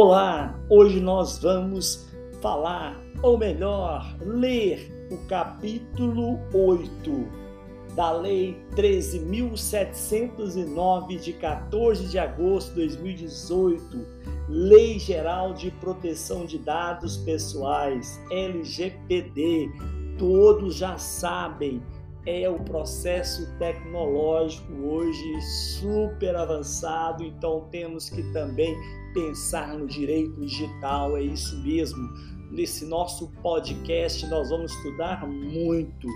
Olá, hoje nós vamos falar, ou melhor, ler o capítulo 8 da Lei 13.709 de 14 de agosto de 2018, Lei Geral de Proteção de Dados Pessoais, LGPD. Todos já sabem, é o processo tecnológico hoje super avançado, então temos que também pensar no direito digital, é isso mesmo. Nesse nosso podcast, nós vamos estudar muito,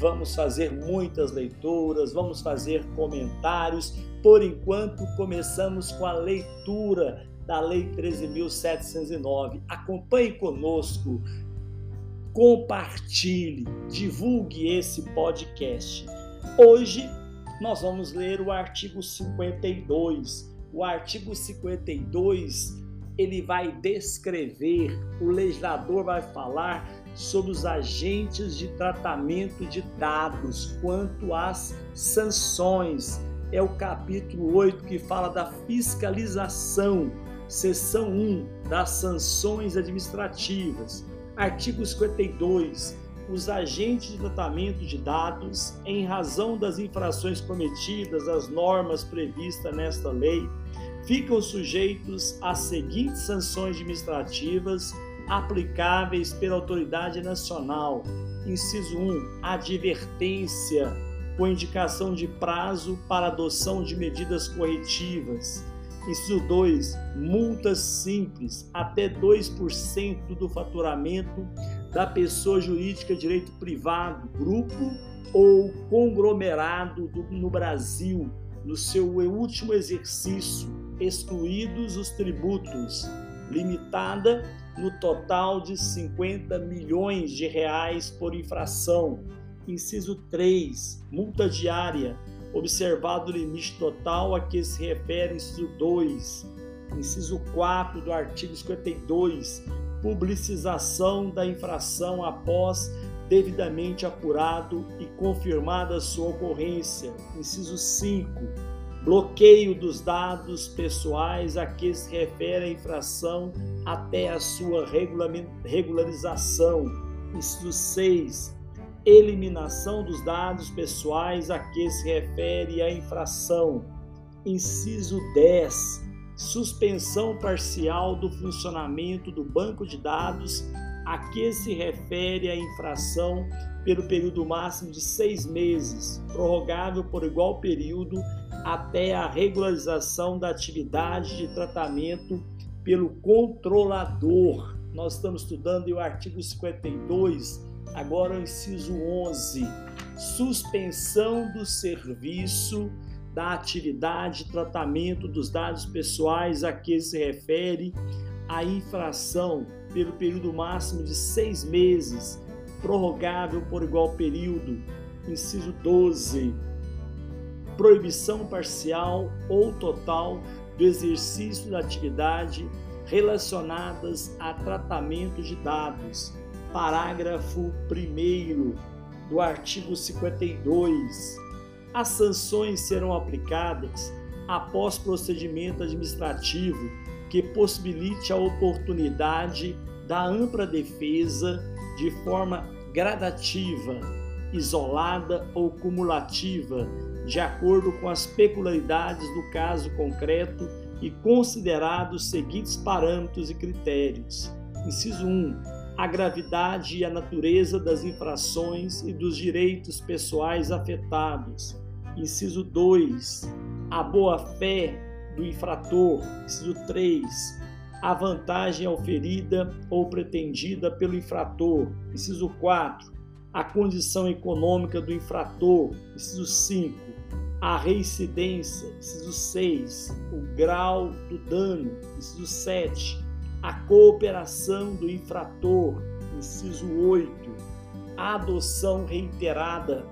vamos fazer muitas leituras, vamos fazer comentários. Por enquanto, começamos com a leitura da Lei 13.709. Acompanhe conosco, compartilhe, divulgue esse podcast. Hoje nós vamos ler o artigo 52 o artigo 52 ele vai descrever, o legislador vai falar sobre os agentes de tratamento de dados quanto às sanções. É o capítulo 8 que fala da fiscalização, seção 1 das sanções administrativas. Artigo 52 os agentes de tratamento de dados, em razão das infrações cometidas às normas previstas nesta lei, ficam sujeitos às seguintes sanções administrativas aplicáveis pela autoridade nacional. Inciso 1, advertência com indicação de prazo para adoção de medidas corretivas. Inciso 2, multas simples até 2% do faturamento da pessoa jurídica direito privado, grupo ou conglomerado do, no Brasil, no seu último exercício, excluídos os tributos, limitada no total de 50 milhões de reais por infração. Inciso 3, multa diária, observado o limite total a que se refere inciso 2. Inciso 4 do artigo 52, publicização da infração após devidamente apurado e confirmada sua ocorrência. Inciso 5. Bloqueio dos dados pessoais a que se refere a infração até a sua regularização. Inciso 6. Eliminação dos dados pessoais a que se refere a infração. Inciso 10 suspensão parcial do funcionamento do banco de dados a que se refere a infração pelo período máximo de seis meses, prorrogável por igual período até a regularização da atividade de tratamento pelo controlador. Nós estamos estudando o artigo 52, agora o inciso 11, suspensão do serviço da atividade de tratamento dos dados pessoais a que se refere a infração pelo período máximo de seis meses, prorrogável por igual período. Inciso 12. Proibição parcial ou total do exercício da atividade relacionadas a tratamento de dados. Parágrafo 1 do artigo 52 as sanções serão aplicadas após procedimento administrativo que possibilite a oportunidade da ampla defesa de forma gradativa, isolada ou cumulativa, de acordo com as peculiaridades do caso concreto e considerados os seguintes parâmetros e critérios. Inciso 1. A gravidade e a natureza das infrações e dos direitos pessoais afetados. Inciso 2, a boa-fé do infrator. Inciso 3, a vantagem oferida ou pretendida pelo infrator. Inciso 4, a condição econômica do infrator. Inciso 5, a reincidência. Inciso 6, o grau do dano. Inciso 7, a cooperação do infrator. Inciso 8, a adoção reiterada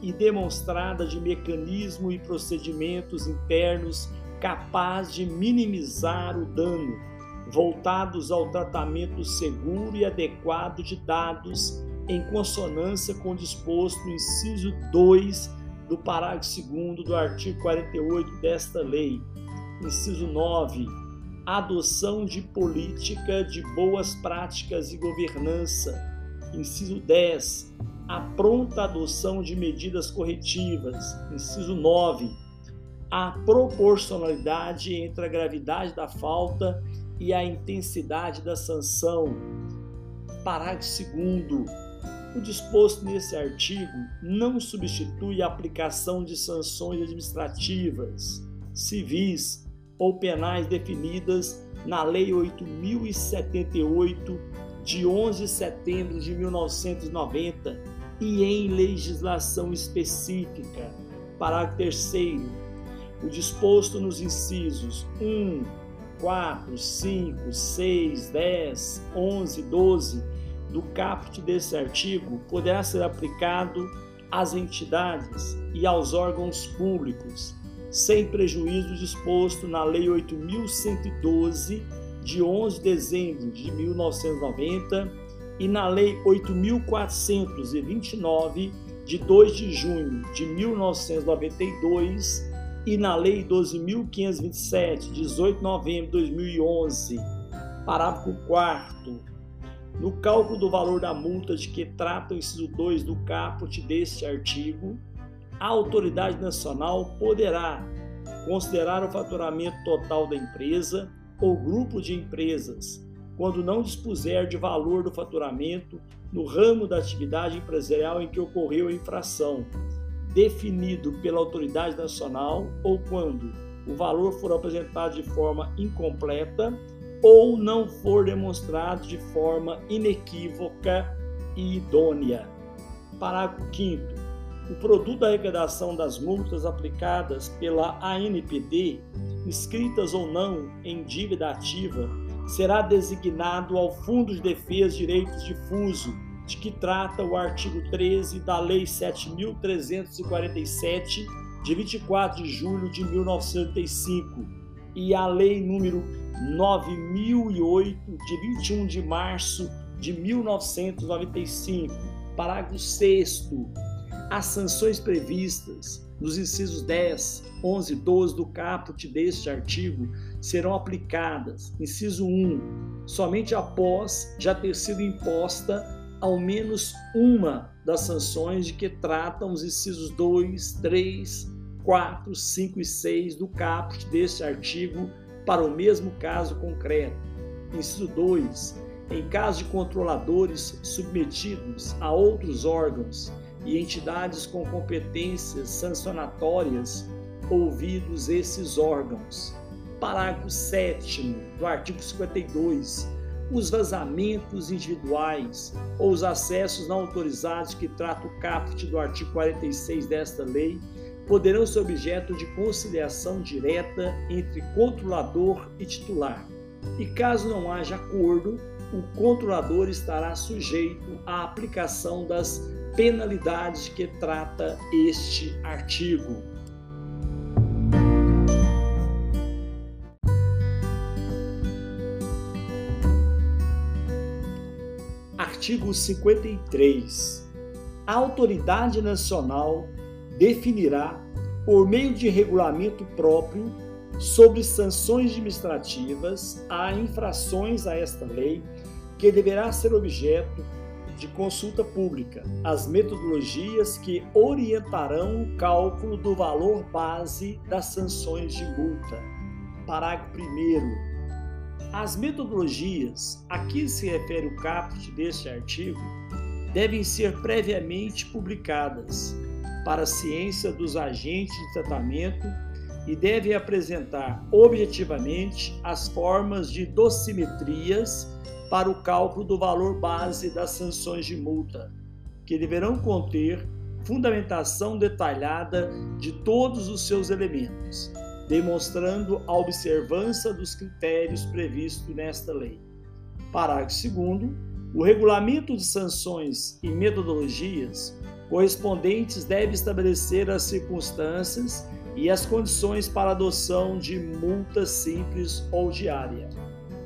e demonstrada de mecanismo e procedimentos internos capaz de minimizar o dano, voltados ao tratamento seguro e adequado de dados, em consonância com o disposto no inciso 2 do parágrafo 2 do artigo 48 desta lei. Inciso 9. Adoção de política de boas práticas e governança. Inciso 10, a pronta adoção de medidas corretivas. Inciso 9, a proporcionalidade entre a gravidade da falta e a intensidade da sanção. Parágrafo 2. O disposto nesse artigo não substitui a aplicação de sanções administrativas, civis ou penais definidas na Lei 8078 de 11 de setembro de 1990 e em legislação específica. Parágrafo 3 o disposto nos incisos 1, 4, 5, 6, 10, 11, 12 do caput desse artigo poderá ser aplicado às entidades e aos órgãos públicos, sem prejuízo disposto na Lei 8.112, de 11 de dezembro de 1990, e na Lei 8.429, de 2 de junho de 1992, e na Lei 12.527, 18 de novembro de 2011, parágrafo 4 no cálculo do valor da multa de que trata o inciso 2 do caput deste artigo, a autoridade nacional poderá considerar o faturamento total da empresa ou grupo de empresas, quando não dispuser de valor do faturamento no ramo da atividade empresarial em que ocorreu a infração, definido pela autoridade nacional ou quando o valor for apresentado de forma incompleta ou não for demonstrado de forma inequívoca e idônea. Parágrafo 5 o produto da arrecadação das multas aplicadas pela ANPD, inscritas ou não em dívida ativa, será designado ao Fundo de Defesa de Direitos Difuso de que trata o artigo 13 da Lei 7.347, de 24 de julho de 1985, e a Lei número 9008, de 21 de março de 1995. Parágrafo 6. As sanções previstas nos incisos 10, 11 e 12 do caput deste artigo serão aplicadas, inciso 1, somente após já ter sido imposta ao menos uma das sanções de que tratam os incisos 2, 3, 4, 5 e 6 do caput deste artigo para o mesmo caso concreto. Inciso 2. Em caso de controladores submetidos a outros órgãos e entidades com competências sancionatórias, ouvidos esses órgãos. Parágrafo 7 do artigo 52 os vazamentos individuais ou os acessos não autorizados que trata o caput do artigo 46 desta lei poderão ser objeto de conciliação direta entre controlador e titular. E caso não haja acordo, o controlador estará sujeito à aplicação das penalidades que trata este artigo. Artigo 53. A autoridade nacional definirá, por meio de regulamento próprio, sobre sanções administrativas a infrações a esta lei, que deverá ser objeto de consulta pública, as metodologias que orientarão o cálculo do valor base das sanções de multa. Parágrafo 1. As metodologias a que se refere o caput deste artigo devem ser previamente publicadas para a ciência dos agentes de tratamento e devem apresentar objetivamente as formas de dosimetrias para o cálculo do valor base das sanções de multa, que deverão conter fundamentação detalhada de todos os seus elementos demonstrando a observância dos critérios previstos nesta lei. Parágrafo 2. O regulamento de sanções e metodologias correspondentes deve estabelecer as circunstâncias e as condições para adoção de multa simples ou diária.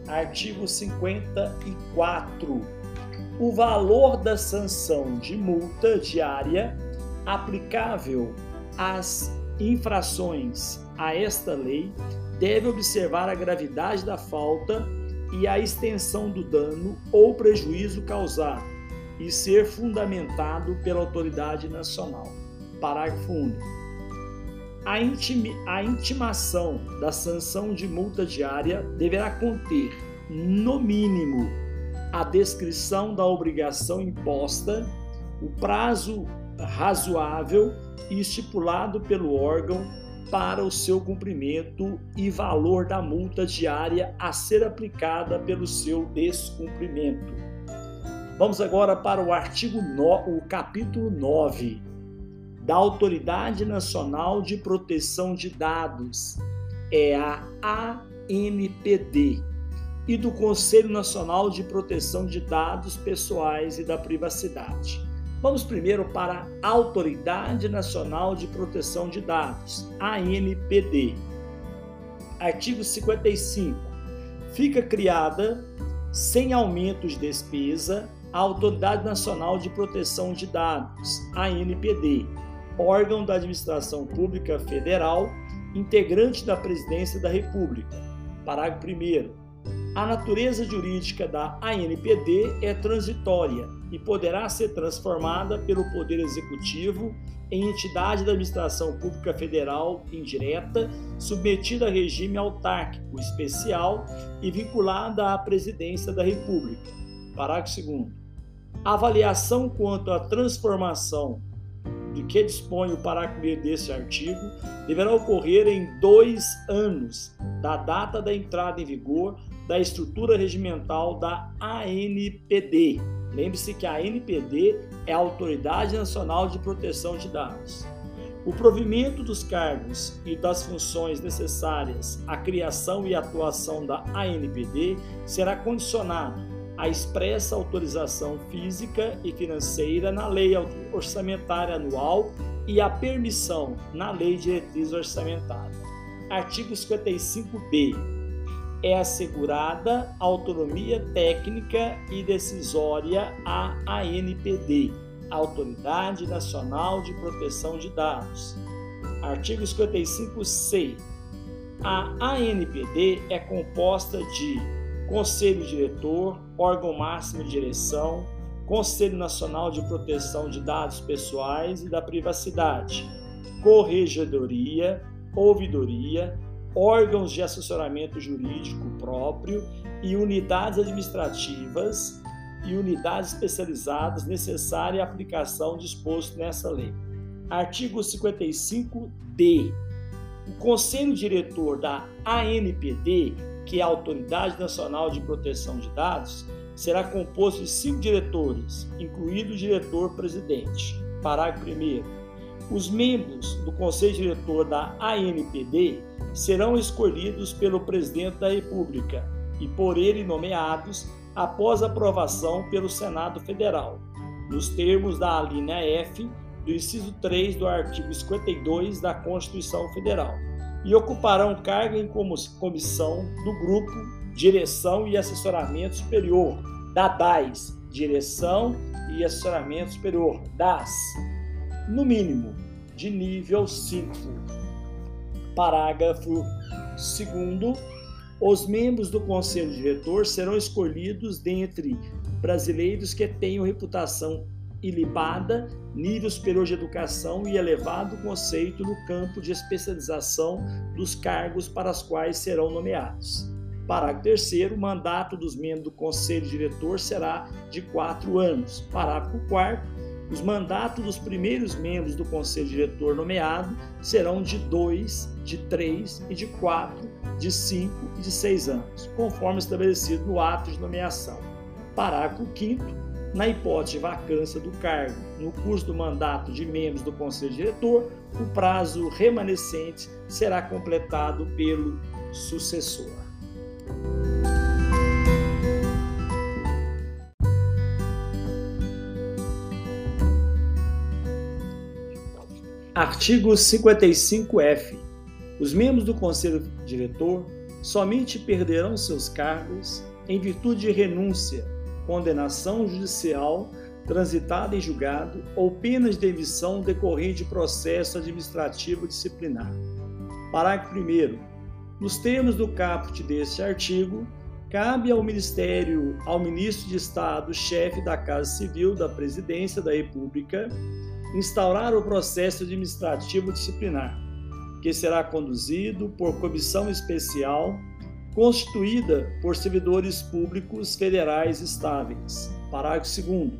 Artigo 54. O valor da sanção de multa diária aplicável às infrações a esta lei deve observar a gravidade da falta e a extensão do dano ou prejuízo causado e ser fundamentado pela autoridade nacional. Parágrafo único. A, intimi, a intimação da sanção de multa diária deverá conter, no mínimo, a descrição da obrigação imposta, o prazo razoável e estipulado pelo órgão para o seu cumprimento e valor da multa diária a ser aplicada pelo seu descumprimento. Vamos agora para o artigo no, o capítulo 9 da Autoridade Nacional de Proteção de Dados, é a ANPD, e do Conselho Nacional de Proteção de Dados Pessoais e da Privacidade. Vamos primeiro para a Autoridade Nacional de Proteção de Dados, ANPD. Artigo 55. Fica criada, sem aumento de despesa, a Autoridade Nacional de Proteção de Dados, ANPD, órgão da Administração Pública Federal, integrante da Presidência da República. Parágrafo 1. A natureza jurídica da ANPD é transitória e poderá ser transformada pelo Poder Executivo em entidade da administração pública federal indireta, submetida a regime autárquico especial e vinculada à Presidência da República. Parágrafo 2. A avaliação quanto à transformação de que dispõe o parágrafo 1 deste artigo deverá ocorrer em dois anos da data da entrada em vigor da estrutura regimental da ANPD. Lembre-se que a ANPD é a Autoridade Nacional de Proteção de Dados. O provimento dos cargos e das funções necessárias à criação e atuação da ANPD será condicionado à expressa autorização física e financeira na Lei Orçamentária Anual e à permissão na Lei Diretriz Orçamentária. Artigo 55b é assegurada autonomia técnica e decisória à ANPD, Autoridade Nacional de Proteção de Dados. Artigo 55C. A ANPD é composta de Conselho Diretor, órgão máximo de direção, Conselho Nacional de Proteção de Dados Pessoais e da Privacidade, Corregedoria, Ouvidoria, órgãos de assessoramento jurídico próprio e unidades administrativas e unidades especializadas necessária à aplicação disposto nessa lei. Artigo 55D. O Conselho Diretor da ANPD, que é a Autoridade Nacional de Proteção de Dados, será composto de cinco diretores, incluído o diretor-presidente. Parágrafo 1 os membros do Conselho Diretor da ANPD serão escolhidos pelo Presidente da República e por ele nomeados após aprovação pelo Senado Federal, nos termos da linha F do inciso 3 do artigo 52 da Constituição Federal, e ocuparão cargo em comissão do Grupo Direção e Assessoramento Superior, da DAS, Direção e Assessoramento Superior, DAS, no mínimo, de nível 5. Parágrafo 2. Os membros do Conselho Diretor serão escolhidos dentre brasileiros que tenham reputação ilibada, nível superior de educação e elevado conceito no campo de especialização dos cargos para os quais serão nomeados. Parágrafo 3. O mandato dos membros do Conselho Diretor será de quatro anos. Parágrafo 4. Os mandatos dos primeiros membros do conselho diretor nomeado serão de dois, de três e de quatro, de cinco e de seis anos, conforme estabelecido no ato de nomeação. Parágrafo 5 na hipótese de vacância do cargo no curso do mandato de membros do Conselho Diretor, o prazo remanescente será completado pelo sucessor. Artigo 55F. Os membros do Conselho Diretor somente perderão seus cargos em virtude de renúncia, condenação judicial, transitada em julgado ou pena de demissão decorrente de processo administrativo disciplinar. Parágrafo 1. Nos termos do caput deste artigo, cabe ao Ministério, ao Ministro de Estado, chefe da Casa Civil da Presidência da República, instaurar o processo administrativo disciplinar, que será conduzido por comissão especial constituída por servidores públicos federais estáveis. Parágrafo 2.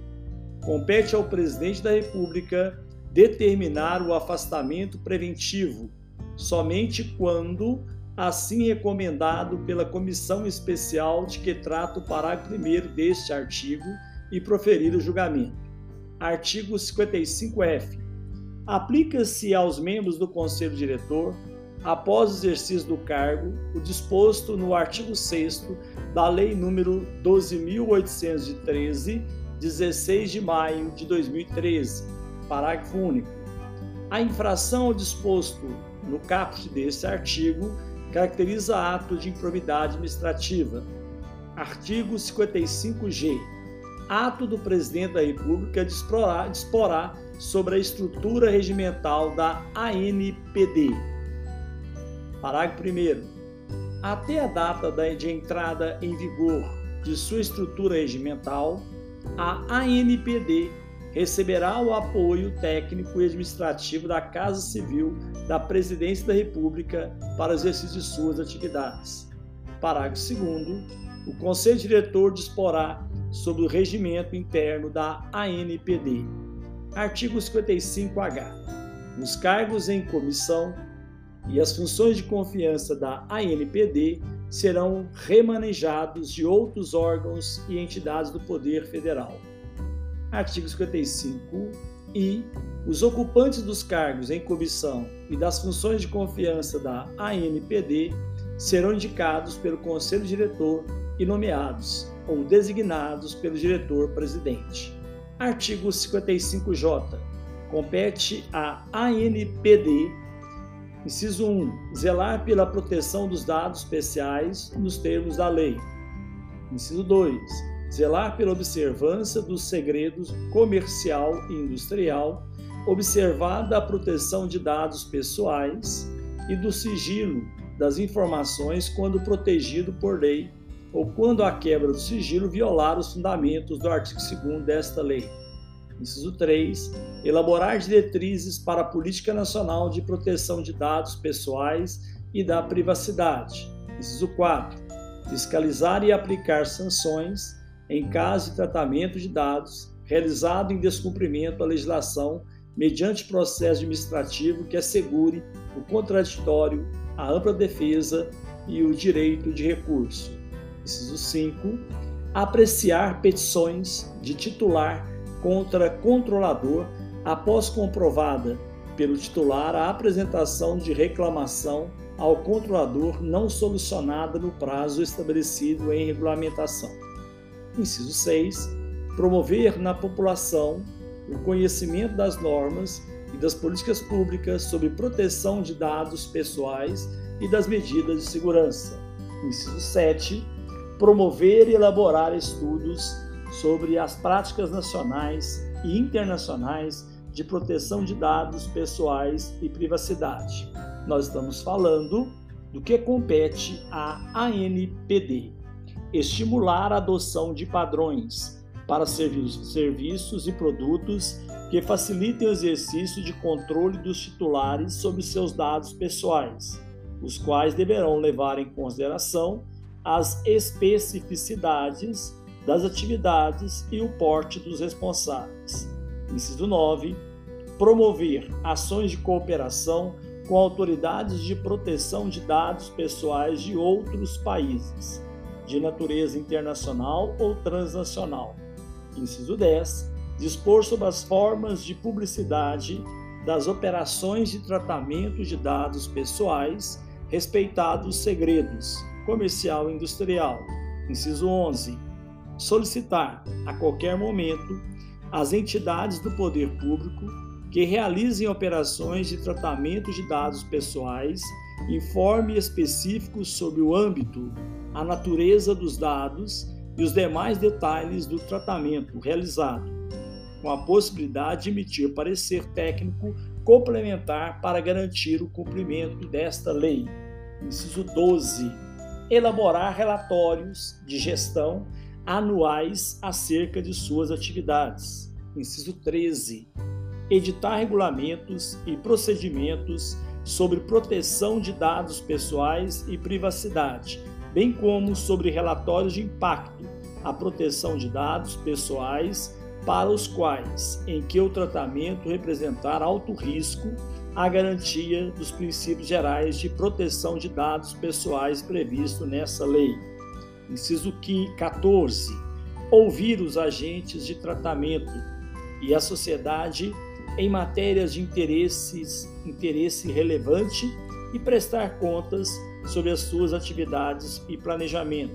Compete ao Presidente da República determinar o afastamento preventivo somente quando assim recomendado pela comissão especial de que trata o parágrafo 1 deste artigo e proferir o julgamento. Artigo 55F. Aplica-se aos membros do Conselho Diretor, após o exercício do cargo, o disposto no artigo 6 da Lei nº 12.813, 16 de maio de 2013, parágrafo único. A infração ao disposto no caput deste artigo caracteriza ato de improbidade administrativa. Artigo 55G. Ato do Presidente da República disporá sobre a estrutura regimental da ANPD. Parágrafo 1. Até a data de entrada em vigor de sua estrutura regimental, a ANPD receberá o apoio técnico e administrativo da Casa Civil da Presidência da República para o exercício de suas atividades. Parágrafo 2. O Conselho Diretor disporá sobre o regimento interno da ANPD. Artigo 55H. Os cargos em comissão e as funções de confiança da ANPD serão remanejados de outros órgãos e entidades do Poder Federal artigo 55, e os ocupantes dos cargos em comissão e das funções de confiança da ANPD serão indicados pelo Conselho Diretor e nomeados ou designados pelo diretor-presidente. Artigo 55J. Compete à ANPD, inciso 1, zelar pela proteção dos dados especiais nos termos da lei. Inciso 2, zelar pela observância dos segredos comercial e industrial, observada a proteção de dados pessoais e do sigilo das informações quando protegido por lei ou quando a quebra do sigilo violar os fundamentos do artigo 2 desta lei. Inciso 3. Elaborar diretrizes para a Política Nacional de Proteção de Dados Pessoais e da Privacidade. Inciso 4. Fiscalizar e aplicar sanções em caso de tratamento de dados realizado em descumprimento à legislação mediante processo administrativo que assegure o contraditório, a ampla defesa e o direito de recurso. Inciso 5. Apreciar petições de titular contra controlador após comprovada pelo titular a apresentação de reclamação ao controlador não solucionada no prazo estabelecido em regulamentação. Inciso 6. Promover na população o conhecimento das normas e das políticas públicas sobre proteção de dados pessoais e das medidas de segurança. Inciso 7. Promover e elaborar estudos sobre as práticas nacionais e internacionais de proteção de dados pessoais e privacidade. Nós estamos falando do que compete à ANPD estimular a adoção de padrões para serviços e produtos que facilitem o exercício de controle dos titulares sobre seus dados pessoais, os quais deverão levar em consideração as especificidades das atividades e o porte dos responsáveis. Inciso 9. Promover ações de cooperação com autoridades de proteção de dados pessoais de outros países de natureza internacional ou transnacional. Inciso 10. Dispor sobre as formas de publicidade das operações de tratamento de dados pessoais, respeitados segredos comercial e industrial. Inciso 11. Solicitar, a qualquer momento, às entidades do poder público que realizem operações de tratamento de dados pessoais informe específicos sobre o âmbito, a natureza dos dados e os demais detalhes do tratamento realizado. com a possibilidade de emitir parecer técnico complementar para garantir o cumprimento desta lei. Inciso 12. Elaborar relatórios de gestão anuais acerca de suas atividades. Inciso 13. Editar regulamentos e procedimentos sobre proteção de dados pessoais e privacidade, bem como sobre relatórios de impacto, a proteção de dados pessoais para os quais, em que o tratamento representar alto risco, a garantia dos princípios gerais de proteção de dados pessoais previsto nessa lei. Inciso 14. Ouvir os agentes de tratamento e a sociedade em matérias de interesses, interesse relevante e prestar contas sobre as suas atividades e planejamento.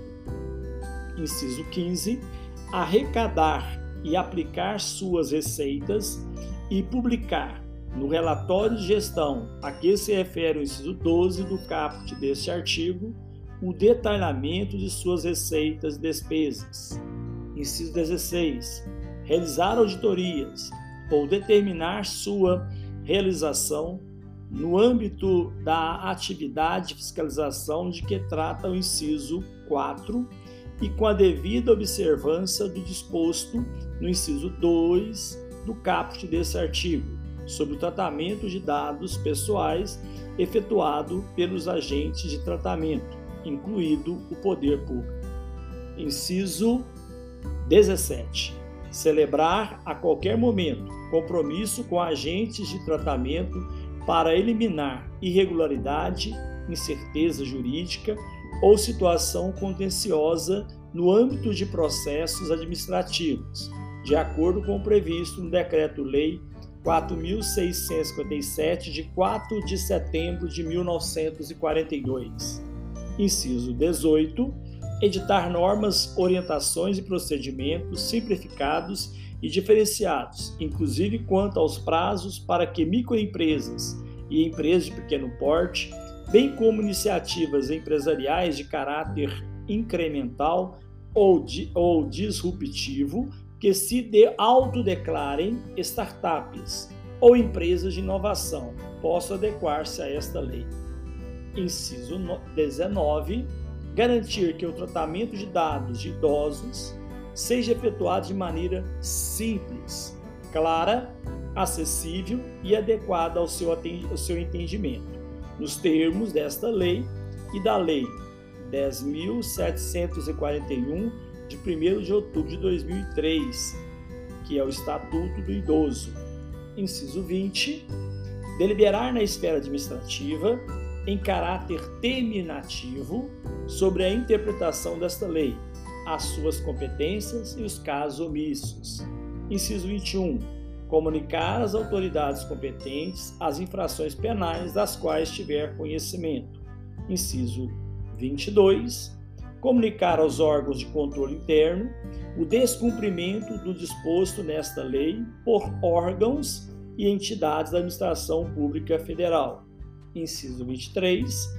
Inciso 15. Arrecadar e aplicar suas receitas e publicar no relatório de gestão a que se refere o inciso 12 do caput deste artigo o detalhamento de suas receitas e despesas. Inciso 16. Realizar auditorias ou determinar sua realização no âmbito da atividade de fiscalização de que trata o inciso 4 e com a devida observância do disposto no inciso 2 do caput desse artigo, sobre o tratamento de dados pessoais efetuado pelos agentes de tratamento, incluído o poder público. Inciso 17. Celebrar a qualquer momento compromisso com agentes de tratamento para eliminar irregularidade, incerteza jurídica ou situação contenciosa no âmbito de processos administrativos, de acordo com o previsto no Decreto-Lei 4.657, de 4 de setembro de 1942. Inciso 18. Editar normas, orientações e procedimentos simplificados e diferenciados, inclusive quanto aos prazos para que microempresas e empresas de pequeno porte, bem como iniciativas empresariais de caráter incremental ou, ou disruptivo, que se de, autodeclarem startups ou empresas de inovação, possam adequar-se a esta lei. Inciso 19. Garantir que o tratamento de dados de idosos seja efetuado de maneira simples, clara, acessível e adequada ao seu, ao seu entendimento, nos termos desta lei e da Lei 10.741, de 1 de outubro de 2003, que é o Estatuto do Idoso. Inciso 20. Deliberar na esfera administrativa, em caráter terminativo, sobre a interpretação desta lei, as suas competências e os casos omissos. Inciso 21. Comunicar às autoridades competentes as infrações penais das quais tiver conhecimento. Inciso 22. Comunicar aos órgãos de controle interno o descumprimento do disposto nesta lei por órgãos e entidades da administração pública federal. Inciso 23.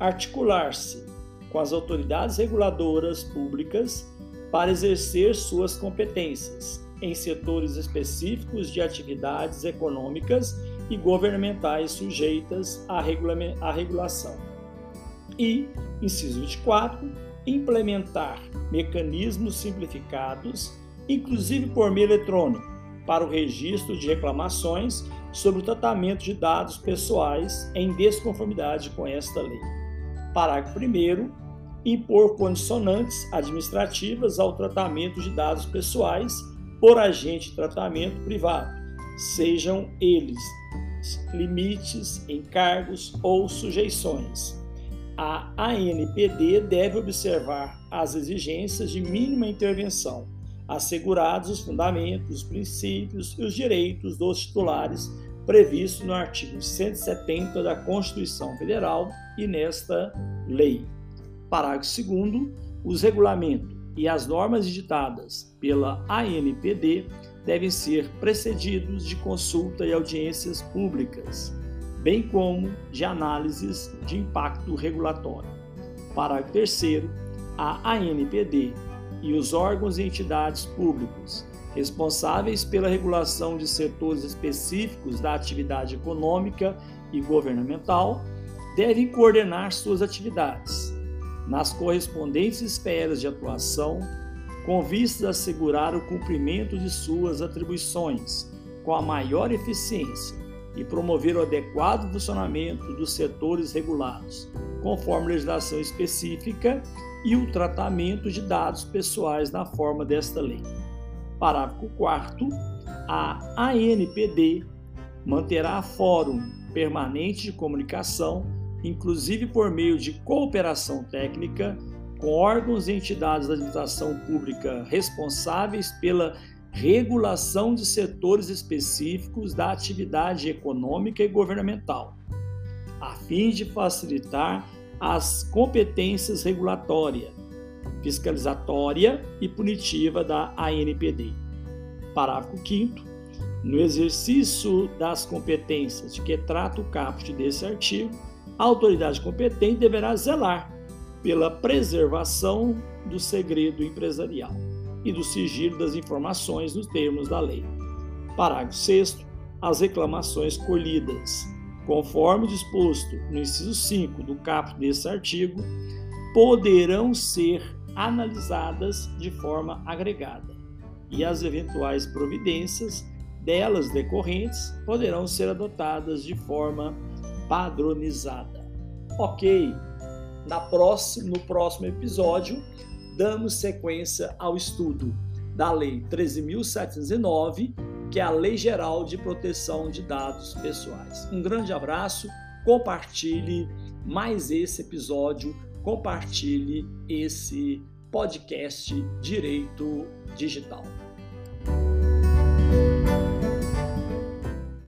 Articular-se com as autoridades reguladoras públicas para exercer suas competências em setores específicos de atividades econômicas e governamentais sujeitas à, à regulação. E, inciso 24, implementar mecanismos simplificados, inclusive por meio eletrônico, para o registro de reclamações sobre o tratamento de dados pessoais em desconformidade com esta lei. Parágrafo 1. Impor condicionantes administrativas ao tratamento de dados pessoais por agente de tratamento privado, sejam eles limites, encargos ou sujeições. A ANPD deve observar as exigências de mínima intervenção, assegurados os fundamentos, os princípios e os direitos dos titulares previsto no artigo 170 da Constituição Federal e nesta lei. Parágrafo 2 os regulamentos e as normas editadas pela ANPD devem ser precedidos de consulta e audiências públicas, bem como de análises de impacto regulatório. Parágrafo 3 a ANPD e os órgãos e entidades públicos responsáveis pela regulação de setores específicos da atividade econômica e governamental, devem coordenar suas atividades nas correspondentes esferas de atuação, com vistas a assegurar o cumprimento de suas atribuições com a maior eficiência e promover o adequado funcionamento dos setores regulados, conforme legislação específica e o tratamento de dados pessoais na forma desta lei. Parágrafo 4 a ANPD manterá fórum permanente de comunicação, inclusive por meio de cooperação técnica, com órgãos e entidades da administração pública responsáveis pela regulação de setores específicos da atividade econômica e governamental, a fim de facilitar as competências regulatória, fiscalizatória e punitiva da ANPD. Parágrafo 5 no exercício das competências de que trata o caput desse artigo, a autoridade competente deverá zelar pela preservação do segredo empresarial e do sigilo das informações nos termos da lei. Parágrafo 6. As reclamações colhidas, conforme disposto no inciso 5 do caput desse artigo, poderão ser analisadas de forma agregada e as eventuais providências delas decorrentes poderão ser adotadas de forma padronizada. Ok, Na próxima, no próximo episódio, damos sequência ao estudo da Lei 13.709, que é a Lei Geral de Proteção de Dados Pessoais. Um grande abraço, compartilhe mais esse episódio, compartilhe esse podcast Direito Digital.